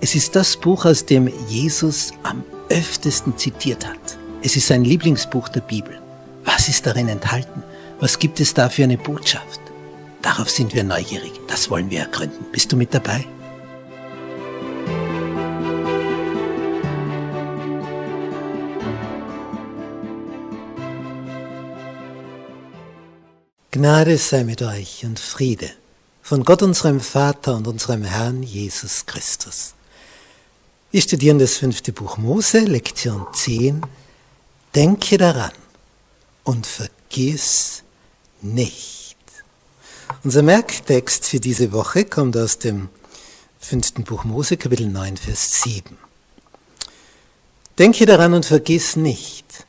Es ist das Buch, aus dem Jesus am öftesten zitiert hat. Es ist sein Lieblingsbuch der Bibel. Was ist darin enthalten? Was gibt es da für eine Botschaft? Darauf sind wir neugierig. Das wollen wir ergründen. Bist du mit dabei? Gnade sei mit euch und Friede von Gott unserem Vater und unserem Herrn Jesus Christus. Wir studieren das fünfte Buch Mose, Lektion 10. Denke daran und vergiss nicht. Unser Merktext für diese Woche kommt aus dem fünften Buch Mose, Kapitel 9, Vers 7. Denke daran und vergiss nicht,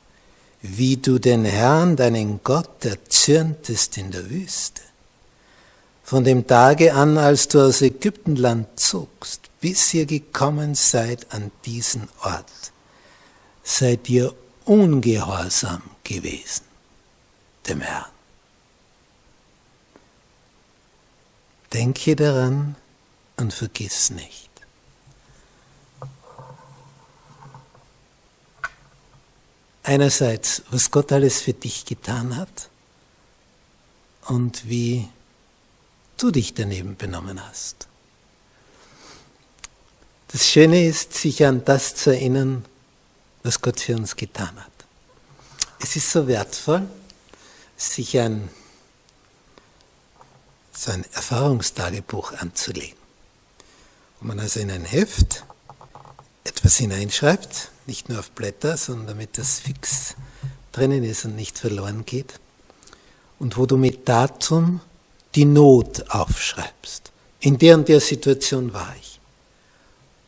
wie du den Herrn, deinen Gott, erzürntest in der Wüste von dem Tage an, als du aus Ägyptenland zogst, bis ihr gekommen seid an diesen Ort, seid ihr ungehorsam gewesen dem Herrn. Denke daran und vergiss nicht. Einerseits, was Gott alles für dich getan hat und wie du dich daneben benommen hast. Das Schöne ist, sich an das zu erinnern, was Gott für uns getan hat. Es ist so wertvoll, sich ein, so ein Erfahrungstagebuch anzulegen. Wo man also in ein Heft etwas hineinschreibt, nicht nur auf Blätter, sondern damit das fix drinnen ist und nicht verloren geht. Und wo du mit Datum die Not aufschreibst. In der und der Situation war ich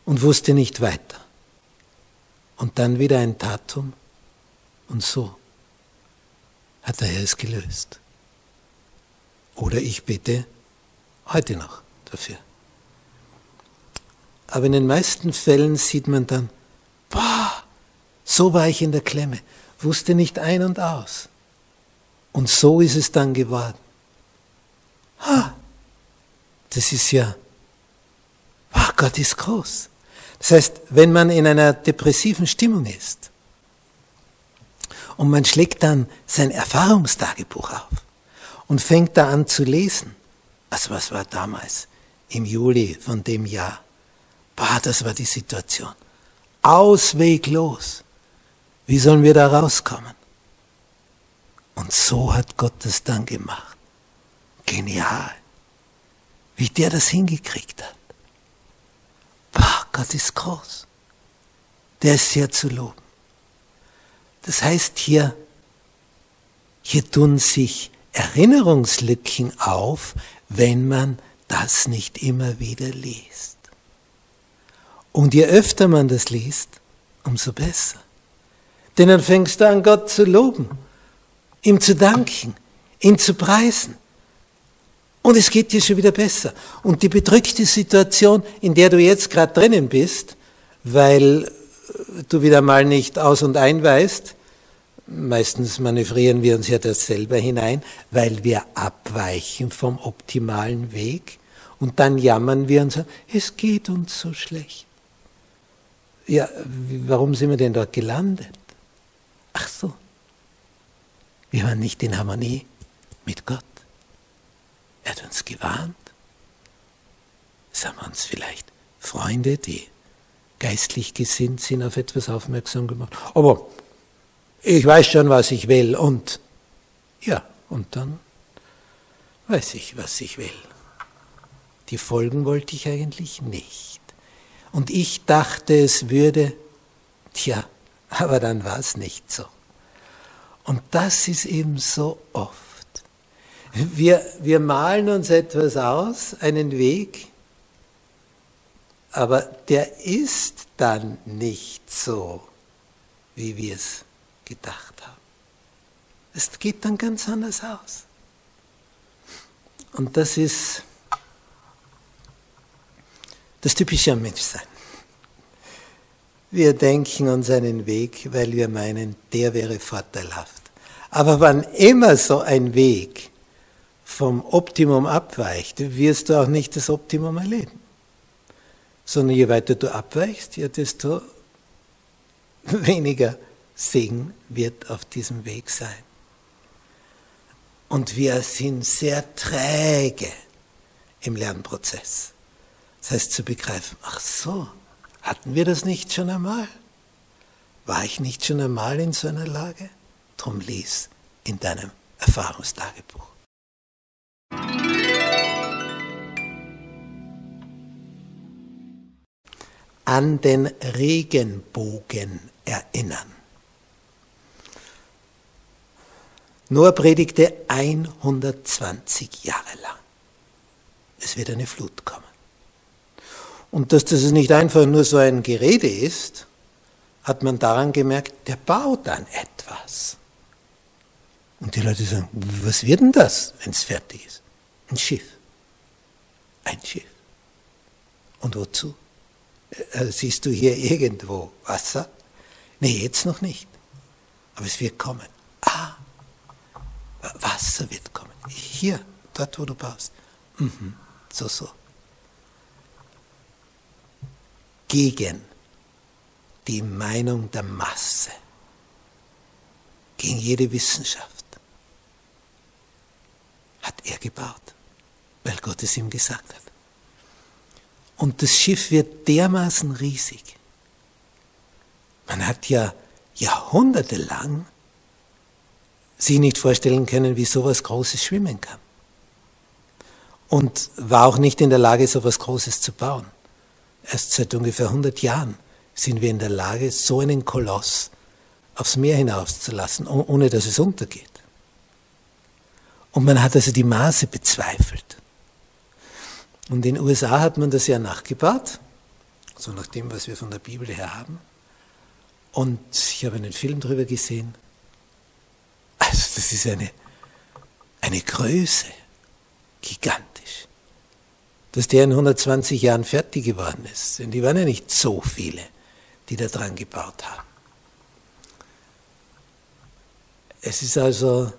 und wusste nicht weiter. Und dann wieder ein Datum und so hat der Herr es gelöst. Oder ich bitte heute noch dafür. Aber in den meisten Fällen sieht man dann, boah, so war ich in der Klemme, wusste nicht ein und aus. Und so ist es dann geworden. Das ist ja, ach Gott ist groß. Das heißt, wenn man in einer depressiven Stimmung ist und man schlägt dann sein Erfahrungstagebuch auf und fängt da an zu lesen, also was war damals im Juli von dem Jahr, bah, das war die Situation. Ausweglos. Wie sollen wir da rauskommen? Und so hat Gott es dann gemacht. Genial. Wie der das hingekriegt hat. Boah, Gott ist groß. Der ist sehr zu loben. Das heißt hier, hier tun sich Erinnerungslücken auf, wenn man das nicht immer wieder liest. Und je öfter man das liest, umso besser. Denn dann fängst du an, Gott zu loben, ihm zu danken, ihn zu preisen. Und es geht dir schon wieder besser. Und die bedrückte Situation, in der du jetzt gerade drinnen bist, weil du wieder mal nicht aus und ein weißt, meistens manövrieren wir uns ja das selber hinein, weil wir abweichen vom optimalen Weg und dann jammern wir und sagen, es geht uns so schlecht. Ja, warum sind wir denn dort gelandet? Ach so, wir waren nicht in Harmonie mit Gott. Er hat uns gewarnt. Es haben uns vielleicht Freunde, die geistlich gesinnt sind, auf etwas aufmerksam gemacht. Aber ich weiß schon, was ich will. Und ja, und dann weiß ich, was ich will. Die Folgen wollte ich eigentlich nicht. Und ich dachte, es würde, tja, aber dann war es nicht so. Und das ist eben so oft. Wir, wir malen uns etwas aus, einen Weg, Aber der ist dann nicht so, wie wir es gedacht haben. Es geht dann ganz anders aus. Und das ist das Typische Menschsein. Wir denken uns einen Weg, weil wir meinen, der wäre vorteilhaft. Aber wann immer so ein Weg vom Optimum abweicht, wirst du auch nicht das Optimum erleben. Sondern je weiter du abweichst, ja, desto weniger Segen wird auf diesem Weg sein. Und wir sind sehr träge im Lernprozess. Das heißt zu begreifen, ach so, hatten wir das nicht schon einmal? War ich nicht schon einmal in so einer Lage? Drum lies in deinem Erfahrungstagebuch. An den Regenbogen erinnern. Noah predigte 120 Jahre lang. Es wird eine Flut kommen. Und dass das nicht einfach nur so ein Gerede ist, hat man daran gemerkt, der baut dann etwas. Und die Leute sagen, was wird denn das, wenn es fertig ist? Ein Schiff. Ein Schiff. Und wozu? Äh, siehst du hier irgendwo Wasser? Nee, jetzt noch nicht. Aber es wird kommen. Ah, Wasser wird kommen. Hier, dort, wo du baust. Mhm, so, so. Gegen die Meinung der Masse. Gegen jede Wissenschaft. Hat er gebaut, weil Gott es ihm gesagt hat. Und das Schiff wird dermaßen riesig. Man hat ja jahrhundertelang sich nicht vorstellen können, wie sowas Großes schwimmen kann. Und war auch nicht in der Lage, sowas Großes zu bauen. Erst seit ungefähr 100 Jahren sind wir in der Lage, so einen Koloss aufs Meer hinauszulassen, ohne dass es untergeht. Und man hat also die Maße bezweifelt. Und in den USA hat man das ja nachgebaut, so nach dem, was wir von der Bibel her haben. Und ich habe einen Film darüber gesehen. Also das ist eine, eine Größe, gigantisch. Dass der in 120 Jahren fertig geworden ist. Denn die waren ja nicht so viele, die da dran gebaut haben. Es ist also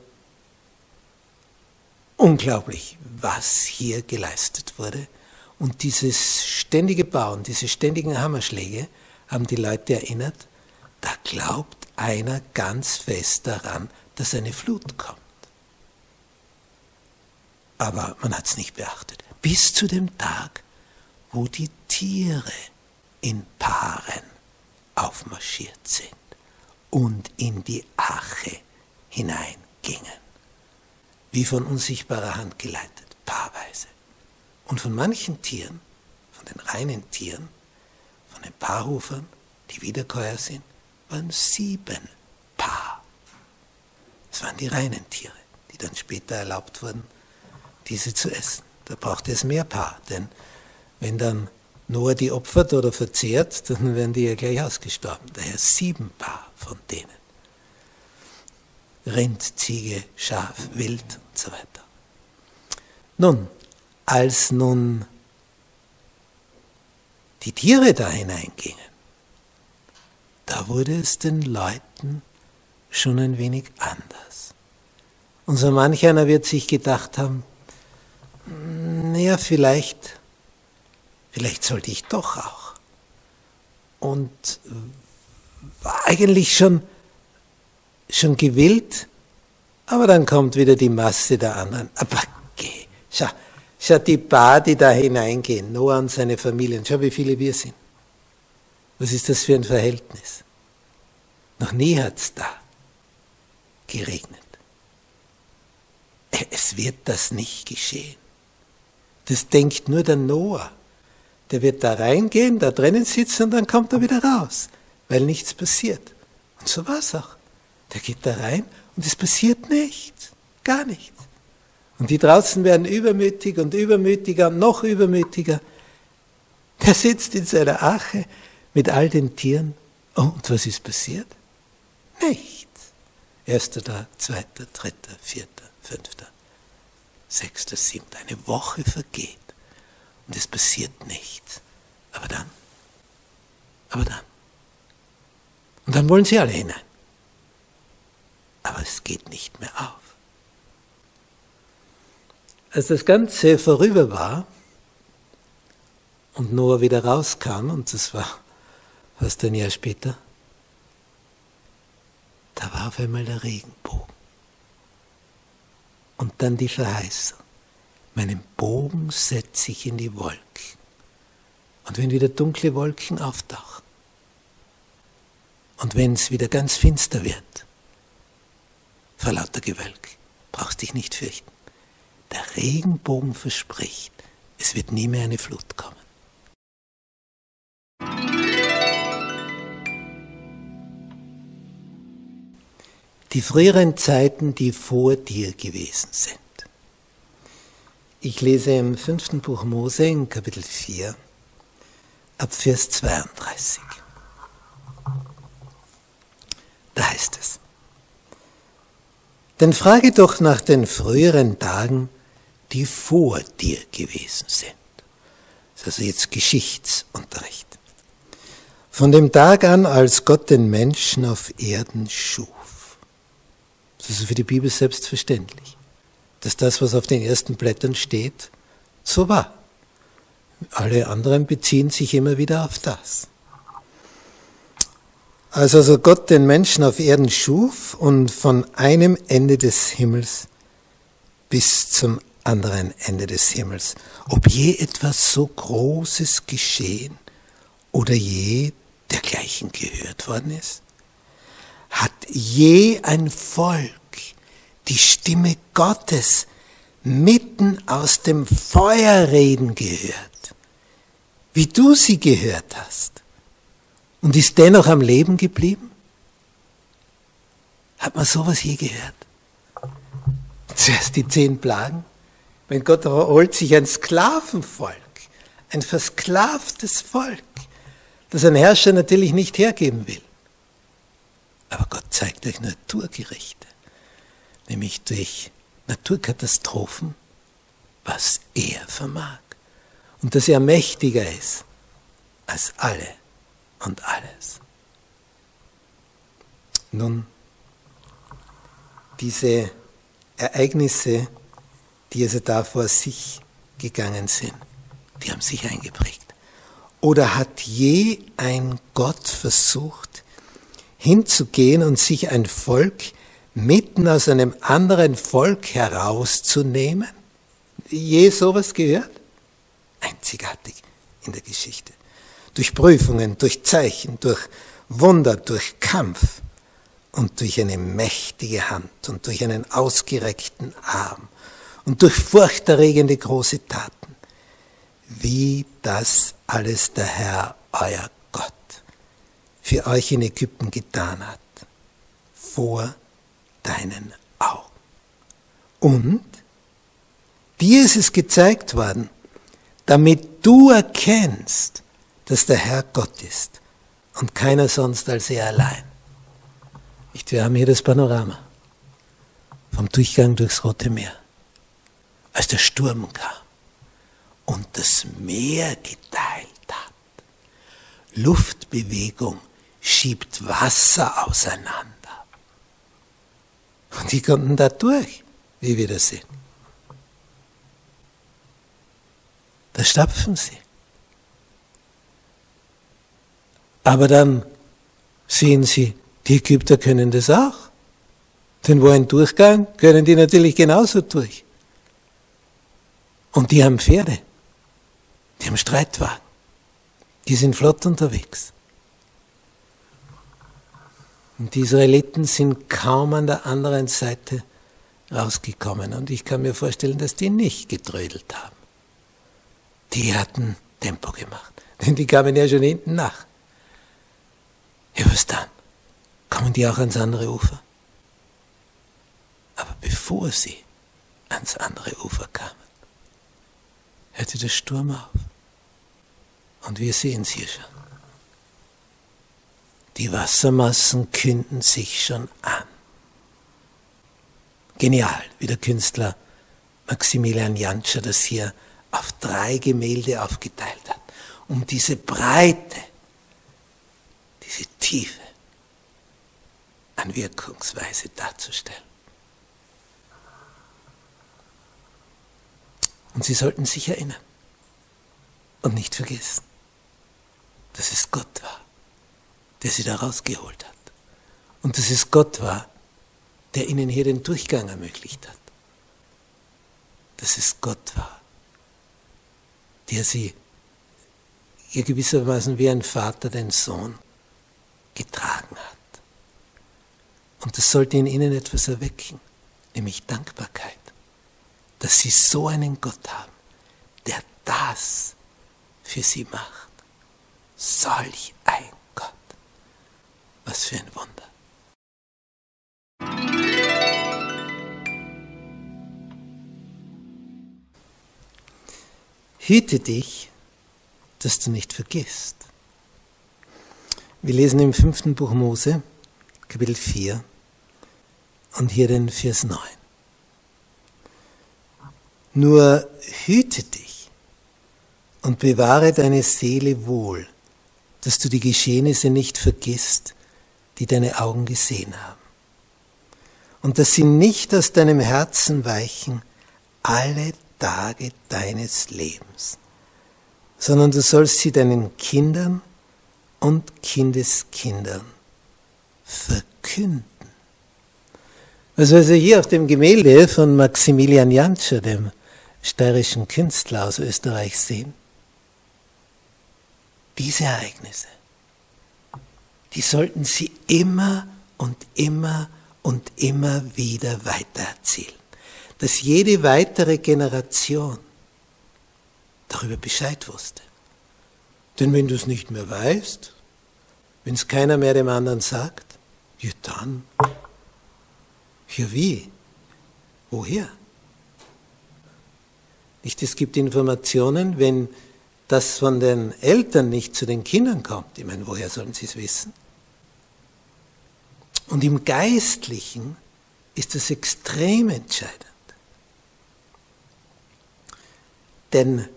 unglaublich, was hier geleistet wurde. Und dieses ständige Bauen, diese ständigen Hammerschläge haben die Leute erinnert, da glaubt einer ganz fest daran, dass eine Flut kommt. Aber man hat es nicht beachtet. Bis zu dem Tag, wo die Tiere in Paaren aufmarschiert sind und in die Ache hineingingen. Wie von unsichtbarer Hand geleitet, paarweise. Und von manchen Tieren, von den reinen Tieren, von den Paarhufern, die Wiederkäuer sind, waren sieben Paar. Das waren die reinen Tiere, die dann später erlaubt wurden, diese zu essen. Da brauchte es mehr Paar, denn wenn dann Noah die opfert oder verzehrt, dann werden die ja gleich ausgestorben. Daher sieben Paar von denen. Rind, Ziege, Schaf, Wild und so weiter. Nun, als nun die Tiere da hineingingen, da wurde es den Leuten schon ein wenig anders. Und so manch einer wird sich gedacht haben, naja, vielleicht, vielleicht sollte ich doch auch. Und war eigentlich schon, schon gewillt, aber dann kommt wieder die Masse der anderen. Aber geh, schau, schau die paar, die da hineingehen, Noah und seine Familien, schau, wie viele wir sind. Was ist das für ein Verhältnis? Noch nie hat's da geregnet. Es wird das nicht geschehen. Das denkt nur der Noah. Der wird da reingehen, da drinnen sitzen und dann kommt er wieder raus, weil nichts passiert. Und so war es auch. Der geht da rein und es passiert nichts, gar nichts. Und die draußen werden übermütig und übermütiger und noch übermütiger. Der sitzt in seiner Ache mit all den Tieren. Oh, und was ist passiert? Nichts. Erster Tag, zweiter, dritter, vierter, fünfter, sechster, siebter. Eine Woche vergeht und es passiert nichts. Aber dann, aber dann. Und dann wollen sie alle hinein. Aber es geht nicht mehr auf. Als das Ganze vorüber war und Noah wieder rauskam, und das war fast ein Jahr später, da war auf einmal der Regenbogen. Und dann die Verheißung. Meinen Bogen setze ich in die Wolken. Und wenn wieder dunkle Wolken auftauchen, und wenn es wieder ganz finster wird, vor lauter Gewölk, brauchst dich nicht fürchten. Der Regenbogen verspricht, es wird nie mehr eine Flut kommen. Die früheren Zeiten, die vor dir gewesen sind. Ich lese im fünften Buch Mose in Kapitel 4 ab Vers 32. Da heißt es, denn frage doch nach den früheren Tagen, die vor dir gewesen sind. Das ist also jetzt Geschichtsunterricht. Von dem Tag an, als Gott den Menschen auf Erden schuf. Das ist für die Bibel selbstverständlich, dass das, was auf den ersten Blättern steht, so war. Alle anderen beziehen sich immer wieder auf das. Als also Gott den Menschen auf Erden schuf und von einem Ende des Himmels bis zum anderen Ende des Himmels, ob je etwas so Großes geschehen oder je dergleichen gehört worden ist? Hat je ein Volk die Stimme Gottes mitten aus dem Feuerreden gehört, wie du sie gehört hast? Und ist dennoch am Leben geblieben? Hat man sowas je gehört? Zuerst die zehn Plagen. Wenn Gott holt sich ein Sklavenvolk, ein versklavtes Volk, das ein Herrscher natürlich nicht hergeben will. Aber Gott zeigt euch Naturgerichte, nämlich durch Naturkatastrophen, was er vermag. Und dass er mächtiger ist als alle und alles. Nun, diese Ereignisse, die also da vor sich gegangen sind, die haben sich eingeprägt. Oder hat je ein Gott versucht, hinzugehen und sich ein Volk mitten aus einem anderen Volk herauszunehmen? Je sowas gehört? Einzigartig in der Geschichte durch Prüfungen, durch Zeichen, durch Wunder, durch Kampf und durch eine mächtige Hand und durch einen ausgereckten Arm und durch furchterregende große Taten, wie das alles der Herr, euer Gott, für euch in Ägypten getan hat, vor deinen Augen. Und dir ist es gezeigt worden, damit du erkennst, dass der Herr Gott ist und keiner sonst als er allein. Wir haben hier das Panorama vom Durchgang durchs Rote Meer, als der Sturm kam und das Meer geteilt hat. Luftbewegung schiebt Wasser auseinander. Und die konnten da durch, wie wir das sehen. Da stapfen sie. Aber dann sehen sie, die Ägypter können das auch. Denn wo ein Durchgang, können die natürlich genauso durch. Und die haben Pferde. Die haben Streitwagen. Die sind flott unterwegs. Und die Israeliten sind kaum an der anderen Seite rausgekommen. Und ich kann mir vorstellen, dass die nicht getrödelt haben. Die hatten Tempo gemacht. Denn die kamen ja schon hinten nach. Ja, was dann? Kommen die auch ans andere Ufer? Aber bevor sie ans andere Ufer kamen, hörte der Sturm auf. Und wir sehen es hier schon. Die Wassermassen künden sich schon an. Genial, wie der Künstler Maximilian Jantscher das hier auf drei Gemälde aufgeteilt hat, um diese Breite, diese Tiefe an Wirkungsweise darzustellen. Und Sie sollten sich erinnern und nicht vergessen, dass es Gott war, der Sie da rausgeholt hat. Und dass es Gott war, der Ihnen hier den Durchgang ermöglicht hat. Dass es Gott war, der Sie ihr gewissermaßen wie ein Vater den Sohn getragen hat. Und das sollte in Ihnen etwas erwecken, nämlich Dankbarkeit dass sie so einen Gott haben, der das für sie macht. Solch ein Gott. Was für ein Wunder. Hüte dich, dass du nicht vergisst. Wir lesen im fünften Buch Mose, Kapitel 4 und hier den Vers 9. Nur hüte dich und bewahre deine Seele wohl, dass du die Geschehnisse nicht vergisst, die deine Augen gesehen haben. Und dass sie nicht aus deinem Herzen weichen alle Tage deines Lebens, sondern du sollst sie deinen Kindern und Kindeskindern verkünden. Was wir also hier auf dem Gemälde von Maximilian Jantscher, dem steirischen Künstler aus Österreich sehen. Diese Ereignisse, die sollten Sie immer und immer und immer wieder weitererzählen, dass jede weitere Generation darüber Bescheid wusste. Denn wenn du es nicht mehr weißt, wenn es keiner mehr dem anderen sagt, ja dann, ja wie, woher? Nicht, es gibt Informationen, wenn das von den Eltern nicht zu den Kindern kommt. Ich meine, woher sollen sie es wissen? Und im Geistlichen ist das extrem entscheidend. Denn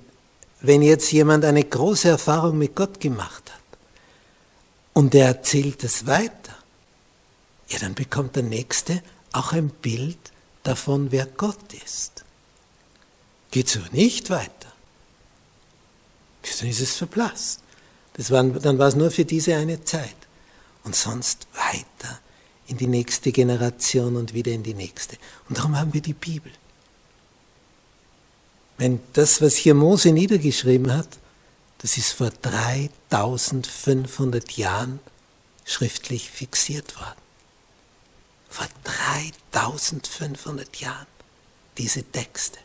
wenn jetzt jemand eine große Erfahrung mit Gott gemacht hat und er erzählt es weiter, ja, dann bekommt der Nächste auch ein Bild davon, wer Gott ist. Geht so nicht weiter. Dann ist es verblasst. Das war, dann war es nur für diese eine Zeit. Und sonst weiter in die nächste Generation und wieder in die nächste. Und darum haben wir die Bibel. Wenn das, was hier Mose niedergeschrieben hat, das ist vor 3500 Jahren schriftlich fixiert worden. Vor 3500 Jahren diese Texte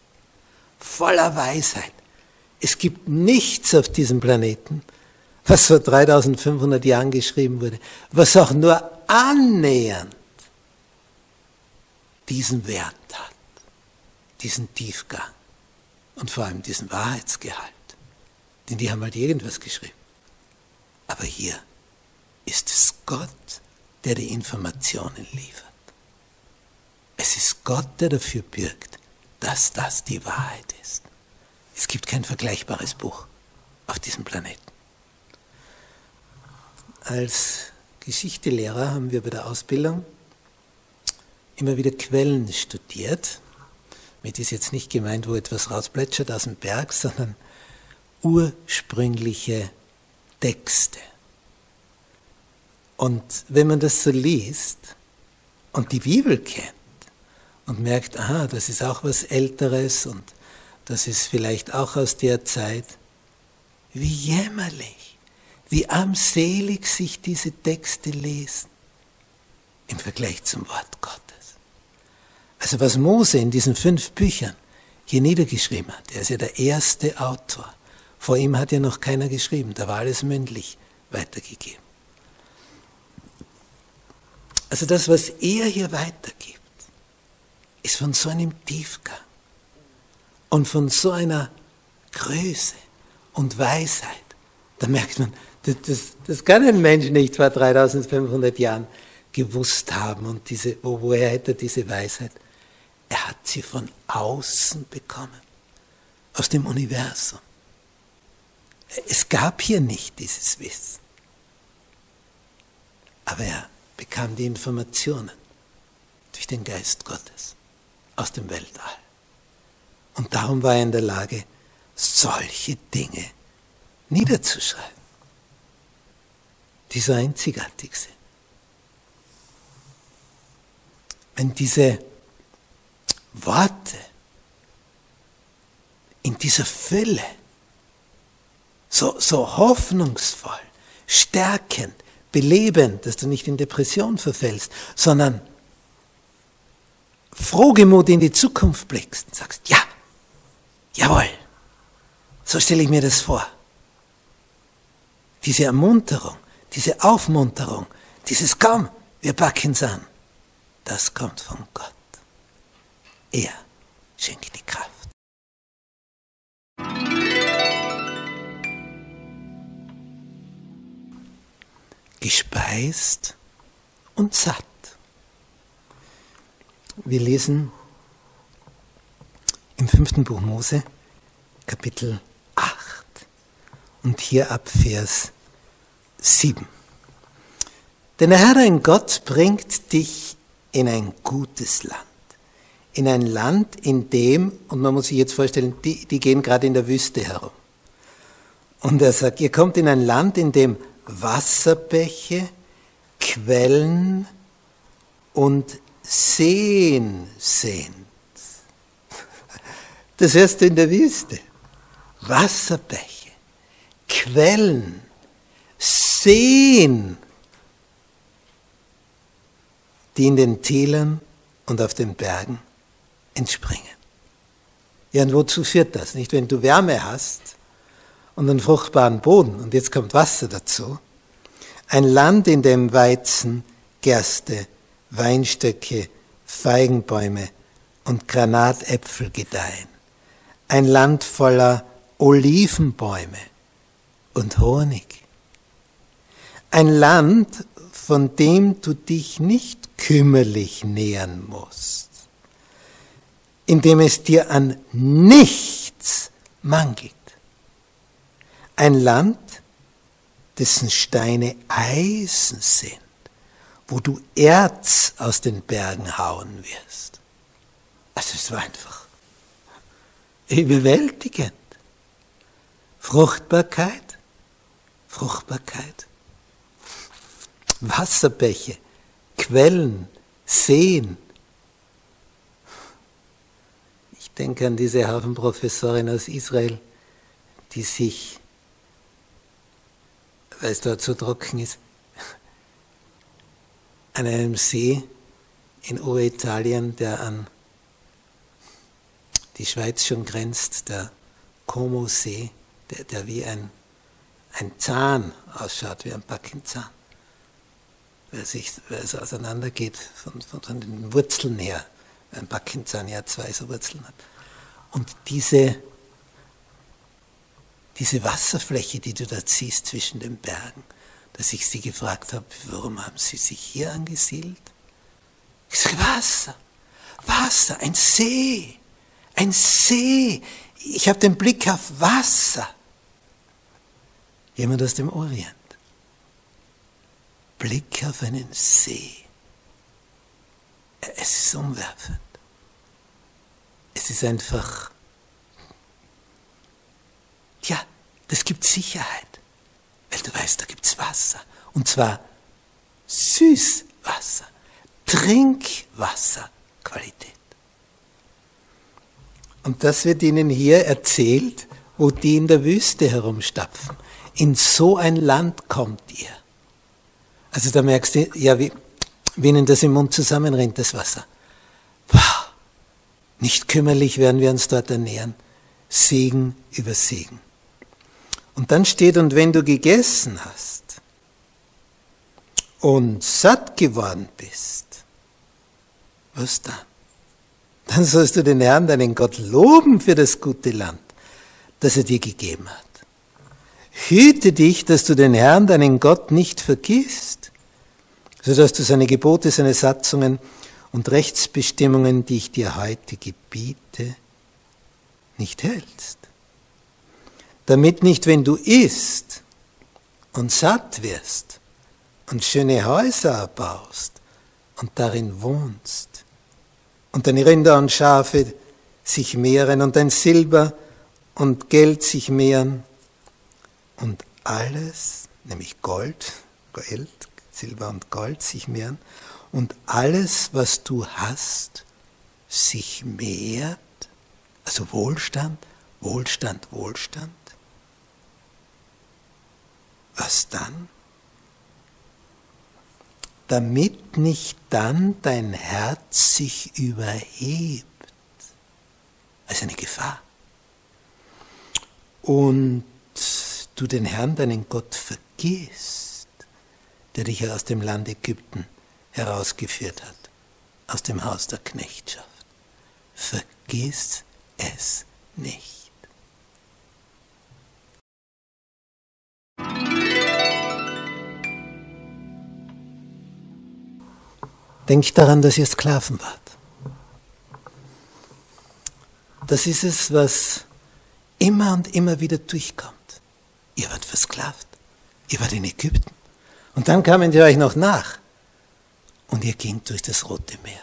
voller Weisheit. Es gibt nichts auf diesem Planeten, was vor 3500 Jahren geschrieben wurde, was auch nur annähernd diesen Wert hat, diesen Tiefgang und vor allem diesen Wahrheitsgehalt. Denn die haben halt irgendwas geschrieben. Aber hier ist es Gott, der die Informationen liefert. Es ist Gott, der dafür bürgt, dass das die Wahrheit ist. Es gibt kein vergleichbares Buch auf diesem Planeten. Als Geschichtelehrer haben wir bei der Ausbildung immer wieder Quellen studiert. Mit ist jetzt nicht gemeint, wo etwas rausplätschert aus dem Berg, sondern ursprüngliche Texte. Und wenn man das so liest und die Bibel kennt, und merkt, aha, das ist auch was Älteres und das ist vielleicht auch aus der Zeit. Wie jämmerlich, wie armselig sich diese Texte lesen im Vergleich zum Wort Gottes. Also was Mose in diesen fünf Büchern hier niedergeschrieben hat, er ist ja der erste Autor. Vor ihm hat ja noch keiner geschrieben, da war alles mündlich weitergegeben. Also das, was er hier weitergibt, ist von so einem Tiefgang und von so einer Größe und Weisheit, Da merkt man, das, das, das kann ein Mensch nicht vor 3500 Jahren gewusst haben. Und diese, wo, woher hätte er diese Weisheit? Er hat sie von außen bekommen, aus dem Universum. Es gab hier nicht dieses Wissen. Aber er bekam die Informationen durch den Geist Gottes aus dem Weltall. Und darum war er in der Lage, solche Dinge niederzuschreiben, die so einzigartig sind. Wenn diese Worte in dieser Fülle so, so hoffnungsvoll, stärkend, belebend, dass du nicht in Depression verfällst, sondern frohgemut in die Zukunft blickst und sagst, ja, jawohl, so stelle ich mir das vor. Diese Ermunterung, diese Aufmunterung, dieses Komm, wir packen es an, das kommt von Gott. Er schenkt die Kraft. Gespeist und satt. Wir lesen im fünften Buch Mose, Kapitel 8 und hier ab Vers 7. Denn der Herr dein Gott bringt dich in ein gutes Land. In ein Land, in dem, und man muss sich jetzt vorstellen, die, die gehen gerade in der Wüste herum. Und er sagt, ihr kommt in ein Land, in dem Wasserbäche, Quellen und Seen sind. Das hörst du in der Wüste. Wasserbäche, Quellen, Seen, die in den Tälern und auf den Bergen entspringen. Ja, und wozu führt das? Nicht, wenn du Wärme hast und einen fruchtbaren Boden und jetzt kommt Wasser dazu. Ein Land, in dem Weizen, Gerste, Weinstöcke, Feigenbäume und Granatäpfel gedeihen. Ein Land voller Olivenbäume und Honig. Ein Land, von dem du dich nicht kümmerlich nähern musst, in dem es dir an nichts mangelt. Ein Land, dessen Steine Eisen sind wo du Erz aus den Bergen hauen wirst. Also es war einfach überwältigend. Fruchtbarkeit, Fruchtbarkeit, Wasserbäche, Quellen, Seen. Ich denke an diese Hafenprofessorin aus Israel, die sich, weil es dort so trocken ist, an einem See in Oberitalien, der an die Schweiz schon grenzt, der Como-See, der, der wie ein, ein Zahn ausschaut, wie ein Backenzahn, weil, sich, weil es auseinandergeht von, von, von den Wurzeln her. Ein Backenzahn ja zwei so Wurzeln hat. Und diese, diese Wasserfläche, die du da ziehst zwischen den Bergen, dass ich sie gefragt habe, warum haben sie sich hier angesiedelt? Ich sage, Wasser, Wasser, ein See, ein See. Ich habe den Blick auf Wasser. Jemand aus dem Orient. Blick auf einen See. Es ist umwerfend. Es ist einfach, ja, das gibt Sicherheit. Weil du weißt, da gibt es Wasser. Und zwar Süßwasser, Trinkwasserqualität. Und das wird ihnen hier erzählt, wo die in der Wüste herumstapfen. In so ein Land kommt ihr. Also da merkst du, ja, wie, wie ihnen das im Mund zusammenrennt, das Wasser. Nicht kümmerlich werden wir uns dort ernähren. Segen über Segen. Und dann steht, und wenn du gegessen hast und satt geworden bist, was dann? Dann sollst du den Herrn, deinen Gott, loben für das gute Land, das er dir gegeben hat. Hüte dich, dass du den Herrn, deinen Gott, nicht vergisst, sodass du seine Gebote, seine Satzungen und Rechtsbestimmungen, die ich dir heute gebiete, nicht hältst. Damit nicht, wenn du isst und satt wirst und schöne Häuser erbaust und darin wohnst und deine Rinder und Schafe sich mehren und dein Silber und Geld sich mehren und alles, nämlich Gold, Geld, Silber und Gold sich mehren und alles, was du hast, sich mehrt, also Wohlstand, Wohlstand, Wohlstand. Was dann? Damit nicht dann dein Herz sich überhebt, als eine Gefahr. Und du den Herrn, deinen Gott, vergisst, der dich aus dem Land Ägypten herausgeführt hat, aus dem Haus der Knechtschaft. Vergiss es nicht. Denk daran, dass ihr Sklaven wart. Das ist es, was immer und immer wieder durchkommt. Ihr wart versklavt. Ihr wart in Ägypten. Und dann kamen die euch noch nach. Und ihr gingt durch das Rote Meer.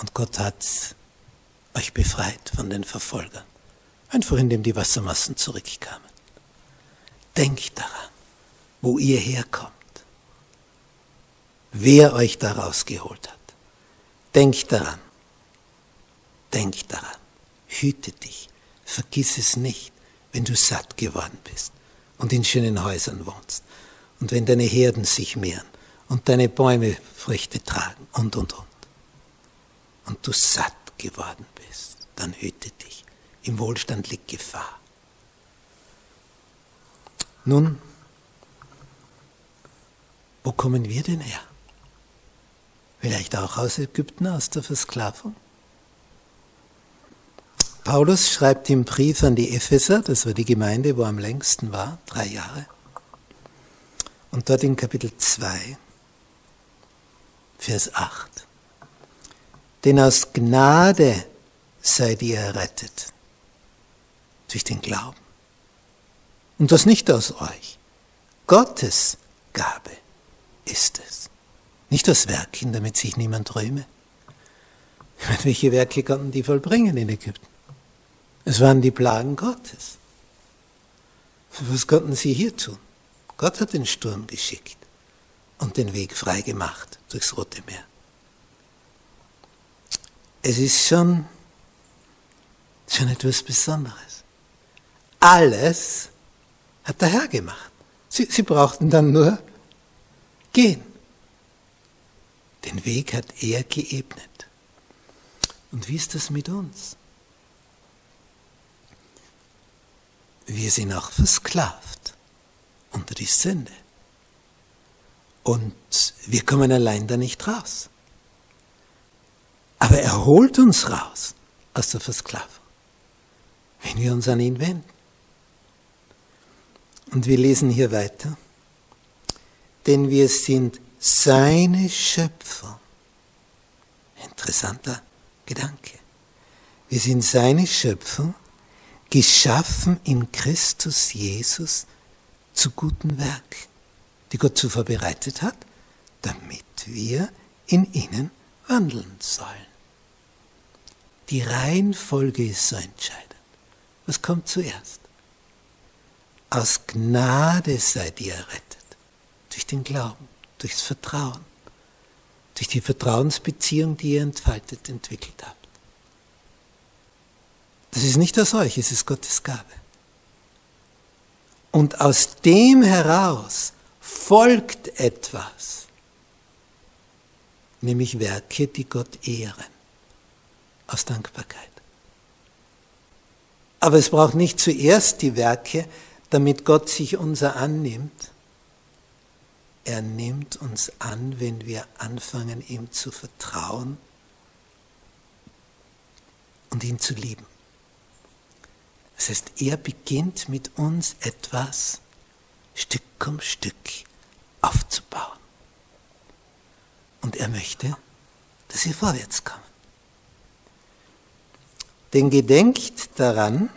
Und Gott hat euch befreit von den Verfolgern. Einfach indem die Wassermassen zurückkamen. Denkt daran, wo ihr herkommt. Wer euch da rausgeholt hat. Denkt daran. Denkt daran. Hüte dich. Vergiss es nicht, wenn du satt geworden bist und in schönen Häusern wohnst und wenn deine Herden sich mehren und deine Bäume Früchte tragen und, und, und. Und du satt geworden bist, dann hüte dich. Im Wohlstand liegt Gefahr. Nun, wo kommen wir denn her? Vielleicht auch aus Ägypten, aus der Versklavung? Paulus schreibt im Brief an die Epheser, das war die Gemeinde, wo er am längsten war, drei Jahre. Und dort in Kapitel 2, Vers 8. Denn aus Gnade seid ihr errettet, durch den Glauben. Und das nicht aus euch. Gottes Gabe ist es. Nicht aus Werken, damit sich niemand rühme. welche Werke konnten die vollbringen in Ägypten? Es waren die Plagen Gottes. Was konnten sie hier tun? Gott hat den Sturm geschickt und den Weg frei gemacht durchs Rote Meer. Es ist schon, schon etwas Besonderes. Alles hat der Herr gemacht. Sie, sie brauchten dann nur gehen. Den Weg hat er geebnet. Und wie ist das mit uns? Wir sind auch versklavt unter die Sünde. Und wir kommen allein da nicht raus. Aber er holt uns raus aus der Versklavung, wenn wir uns an ihn wenden. Und wir lesen hier weiter, denn wir sind seine Schöpfer. Interessanter Gedanke. Wir sind seine Schöpfer, geschaffen in Christus Jesus zu guten Werken, die Gott zuvor bereitet hat, damit wir in ihnen wandeln sollen. Die Reihenfolge ist so entscheidend. Was kommt zuerst? Aus Gnade seid ihr errettet, durch den Glauben, durchs Vertrauen, durch die Vertrauensbeziehung, die ihr entfaltet, entwickelt habt. Das ist nicht aus euch, es ist Gottes Gabe. Und aus dem heraus folgt etwas, nämlich Werke, die Gott ehren, aus Dankbarkeit. Aber es braucht nicht zuerst die Werke, damit Gott sich unser annimmt. Er nimmt uns an, wenn wir anfangen, ihm zu vertrauen und ihn zu lieben. Das heißt, er beginnt mit uns etwas Stück um Stück aufzubauen. Und er möchte, dass wir vorwärts kommen. Denn gedenkt daran,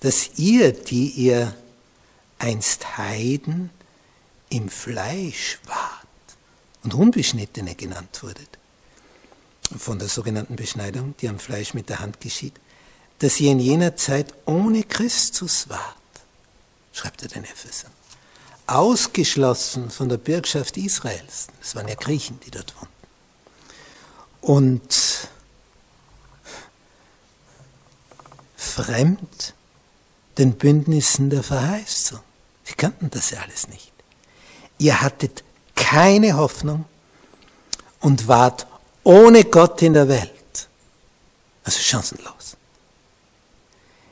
dass ihr, die ihr einst Heiden im Fleisch wart und Unbeschnittene genannt wurdet, von der sogenannten Beschneidung, die am Fleisch mit der Hand geschieht, dass ihr in jener Zeit ohne Christus wart, schreibt er den Ephesern, ausgeschlossen von der Bürgschaft Israels, das waren ja Griechen, die dort wohnten, und fremd den Bündnissen der Verheißung. Sie kannten das ja alles nicht. Ihr hattet keine Hoffnung und wart ohne Gott in der Welt. Also chancenlos.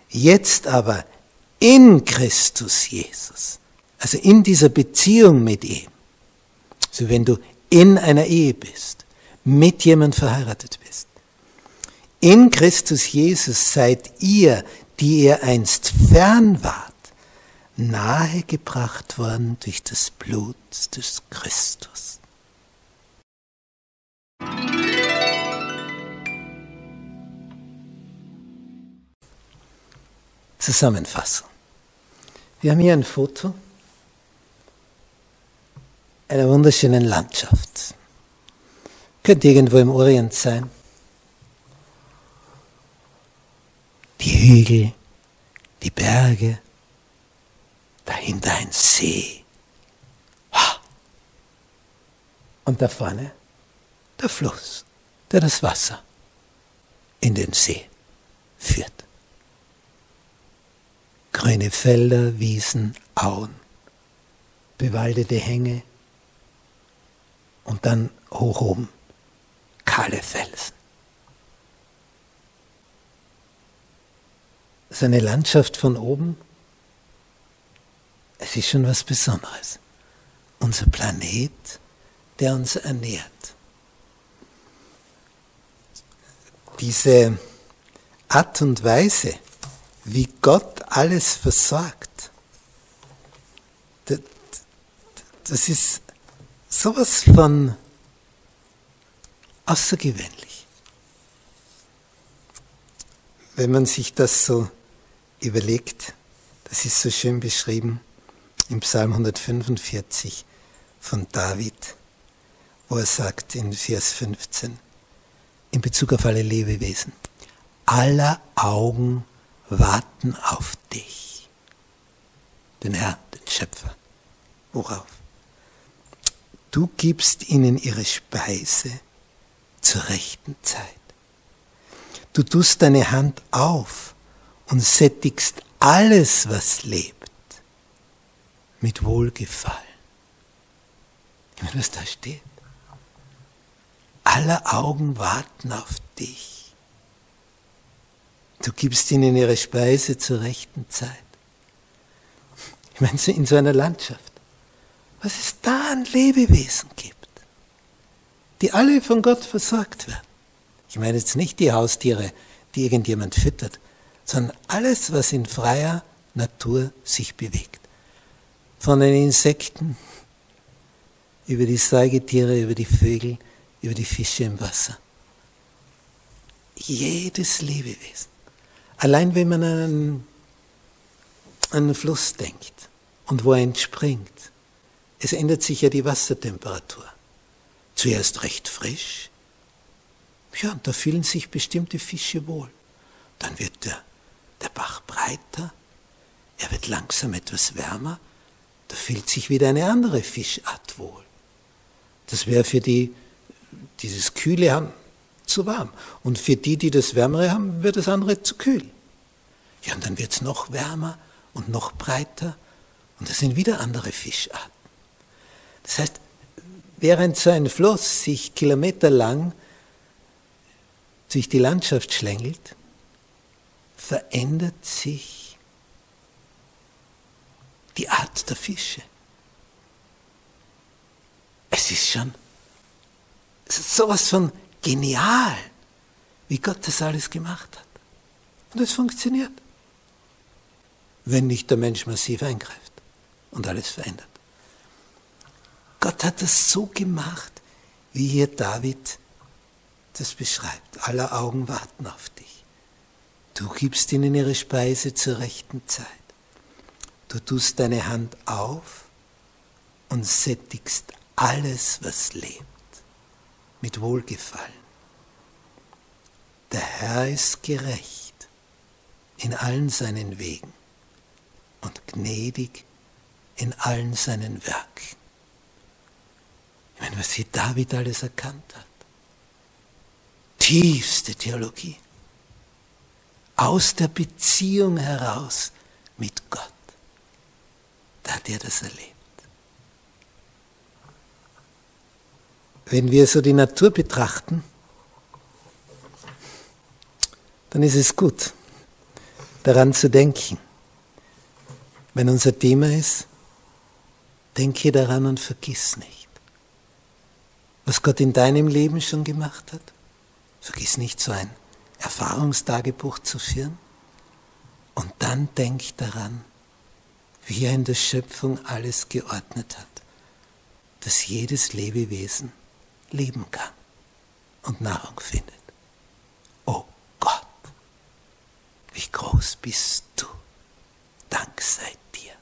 Jetzt aber in Christus Jesus, also in dieser Beziehung mit ihm, also wenn du in einer Ehe bist, mit jemand verheiratet bist, in Christus Jesus seid ihr, die ihr einst fern wart, nahegebracht worden durch das Blut des Christus. Zusammenfassung. Wir haben hier ein Foto einer wunderschönen Landschaft. Könnte irgendwo im Orient sein. Die Hügel, die Berge, dahinter ein See. Und da vorne der Fluss, der das Wasser in den See führt. Grüne Felder, Wiesen, Auen, bewaldete Hänge und dann hoch oben kahle Felsen. Seine Landschaft von oben, es ist schon was Besonderes. Unser Planet, der uns ernährt. Diese Art und Weise, wie Gott alles versorgt. Das ist sowas von außergewöhnlich. Wenn man sich das so überlegt, das ist so schön beschrieben im Psalm 145 von David, wo er sagt in Vers 15, in Bezug auf alle Lebewesen, aller Augen warten auf dich. Den Herrn, den Schöpfer. Worauf? Du gibst ihnen ihre Speise zur rechten Zeit. Du tust deine Hand auf und sättigst alles, was lebt, mit Wohlgefallen. Meine, was da steht. Alle Augen warten auf dich. Du gibst ihnen ihre Speise zur rechten Zeit. Ich meine, in so einer Landschaft, was es da an Lebewesen gibt, die alle von Gott versorgt werden. Ich meine jetzt nicht die Haustiere, die irgendjemand füttert, sondern alles, was in freier Natur sich bewegt. Von den Insekten über die Säugetiere, über die Vögel, über die Fische im Wasser. Jedes Lebewesen. Allein wenn man an einen Fluss denkt und wo er entspringt, es ändert sich ja die Wassertemperatur. Zuerst recht frisch, ja, und da fühlen sich bestimmte Fische wohl. Dann wird der, der Bach breiter, er wird langsam etwas wärmer, da fühlt sich wieder eine andere Fischart wohl. Das wäre für die, dieses Kühle haben, zu warm. Und für die, die das Wärmere haben, wird das andere zu kühl. Ja, und dann wird es noch wärmer und noch breiter und das sind wieder andere Fischarten. Das heißt, während so ein Fluss sich kilometerlang durch die Landschaft schlängelt, verändert sich die Art der Fische. Es ist schon sowas von genial, wie Gott das alles gemacht hat. Und es funktioniert. wenn nicht der Mensch massiv eingreift und alles verändert. Gott hat das so gemacht, wie hier David das beschreibt. Aller Augen warten auf dich. Du gibst ihnen ihre Speise zur rechten Zeit. Du tust deine Hand auf und sättigst alles, was lebt, mit Wohlgefallen. Der Herr ist gerecht in allen seinen Wegen und gnädig in allen seinen Werken. Ich meine, was hier David alles erkannt hat. Tiefste Theologie. Aus der Beziehung heraus mit Gott. Da hat er das erlebt. Wenn wir so die Natur betrachten, dann ist es gut, daran zu denken. Wenn unser Thema ist, denke daran und vergiss nicht, was Gott in deinem Leben schon gemacht hat. Vergiss nicht so ein Erfahrungstagebuch zu führen. Und dann denk daran, wie er in der Schöpfung alles geordnet hat, dass jedes Lebewesen leben kann und Nahrung findet. Oh Gott, wie groß bist du. Dank sei dir.